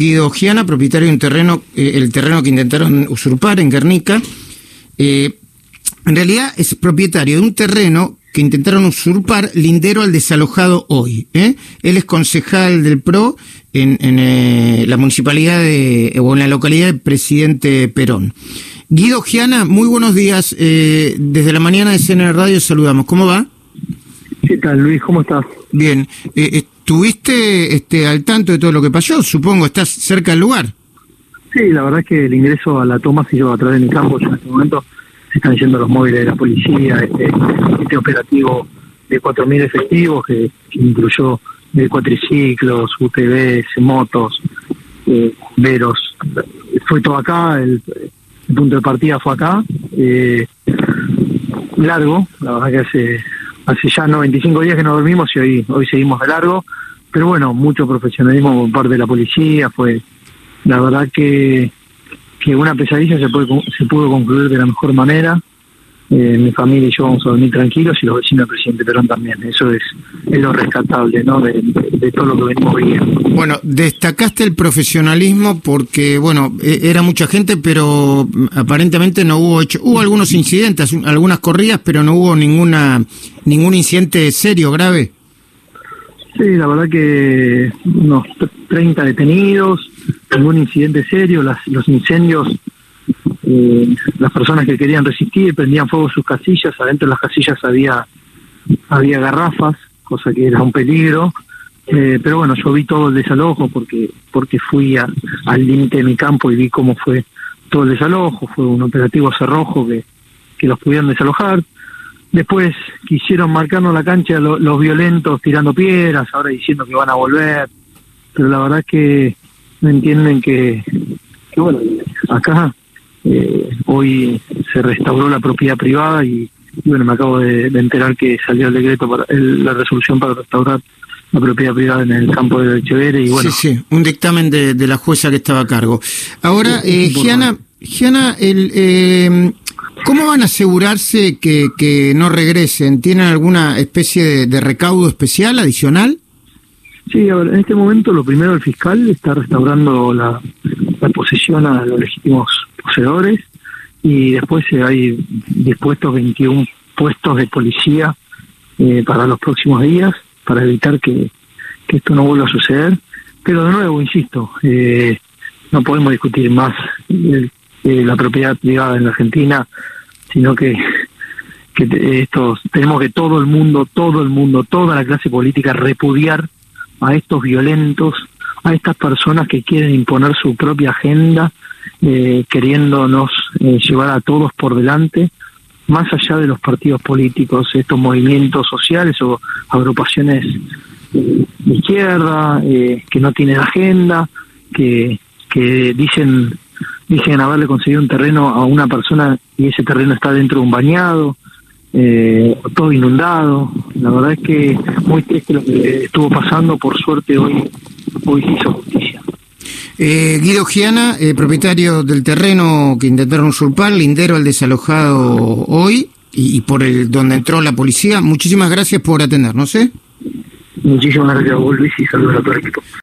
Guido Giana, propietario de un terreno, eh, el terreno que intentaron usurpar en Guernica. Eh, en realidad es propietario de un terreno que intentaron usurpar lindero al desalojado hoy. ¿eh? Él es concejal del PRO en, la municipalidad de, o en la localidad de Presidente Perón. Guido Giana, muy buenos días. desde la mañana de CNR Radio saludamos. ¿Cómo va? ¿Qué tal, Luis? ¿Cómo estás? Bien. ¿Estuviste este, al tanto de todo lo que pasó? Supongo, ¿estás cerca del lugar? Sí, la verdad es que el ingreso a la toma se lleva a través de mi campo. en este momento se están yendo los móviles de la policía, este, este operativo de 4.000 efectivos que, incluyó de cuatriciclos, UTVs, motos, eh, veros. Fue todo acá, el, punto de partida fue acá. Eh, largo, la verdad que hace hace ya 95 días que no dormimos y hoy, hoy seguimos de largo, pero bueno, mucho profesionalismo por parte de la policía, fue la verdad que, que una pesadilla se, puede, se pudo concluir de la mejor manera, eh, mi familia y yo vamos a dormir tranquilos y los vecinos del presidente Perón también. Eso es, es lo rescatable ¿no? De, todo lo que venimos viviendo. Bueno, destacaste el profesionalismo porque, bueno, e, era mucha gente, pero aparentemente no hubo hecho, hubo algunos incidentes, algunas corridas, pero no hubo ninguna ningún incidente serio, grave. Sí, la verdad que unos 30 detenidos, ningún incidente serio, las, los incendios eh, las personas que querían resistir prendían fuego sus casillas, adentro de las casillas había, había garrafas, cosa que era un peligro, eh, pero bueno, yo vi todo el desalojo porque, porque fui al límite de mi campo y vi cómo fue todo el desalojo, fue un operativo cerrojo que, que los pudieron desalojar. Después quisieron marcarnos la cancha los violentos tirando piedras, ahora diciendo que van a volver, pero la verdad es que no entienden que, que bueno, acá eh, hoy se restauró la propiedad privada y, bueno, me acabo de, enterar que salió el decreto, para la resolución para restaurar la propiedad privada en el campo de Echeverre y bueno. Sí, sí, un dictamen de, la jueza que estaba a cargo. Ahora, eh, Giana, Giana el, eh, ¿cómo van a asegurarse que, que no regresen? ¿Tienen alguna especie de recaudo especial adicional? Sí, a ver, en este momento lo primero el fiscal está restaurando la, posesión a los legítimos poseedores y después hay dispuestos 21 puestos de policía eh, para los próximos días para evitar que, esto no vuelva a suceder. Pero de nuevo, insisto, eh, no podemos discutir más la propiedad privada en la Argentina, sino que, que estos, tenemos que todo el mundo, todo el mundo, toda la clase política repudiar a estos violentos, a estas personas que quieren imponer su propia agenda, eh, queriéndonos eh, llevar a todos por delante, más allá de los partidos políticos, estos movimientos sociales o agrupaciones de izquierda eh, que no tienen agenda, que, que dicen dicen haberle conseguido un terreno a una persona y ese terreno está dentro de un bañado, eh, todo inundado. La verdad es que muy triste lo que estuvo pasando. Por suerte hoy, hoy se hizo justicia. Eh, Guido Giana, eh, propietario del terreno que intentaron usurpar, lindero al desalojado hoy y, por el donde entró la policía. Muchísimas gracias por atendernos. ¿eh? Muchísimas gracias a vos, Luis, y saludos a todo el equipo.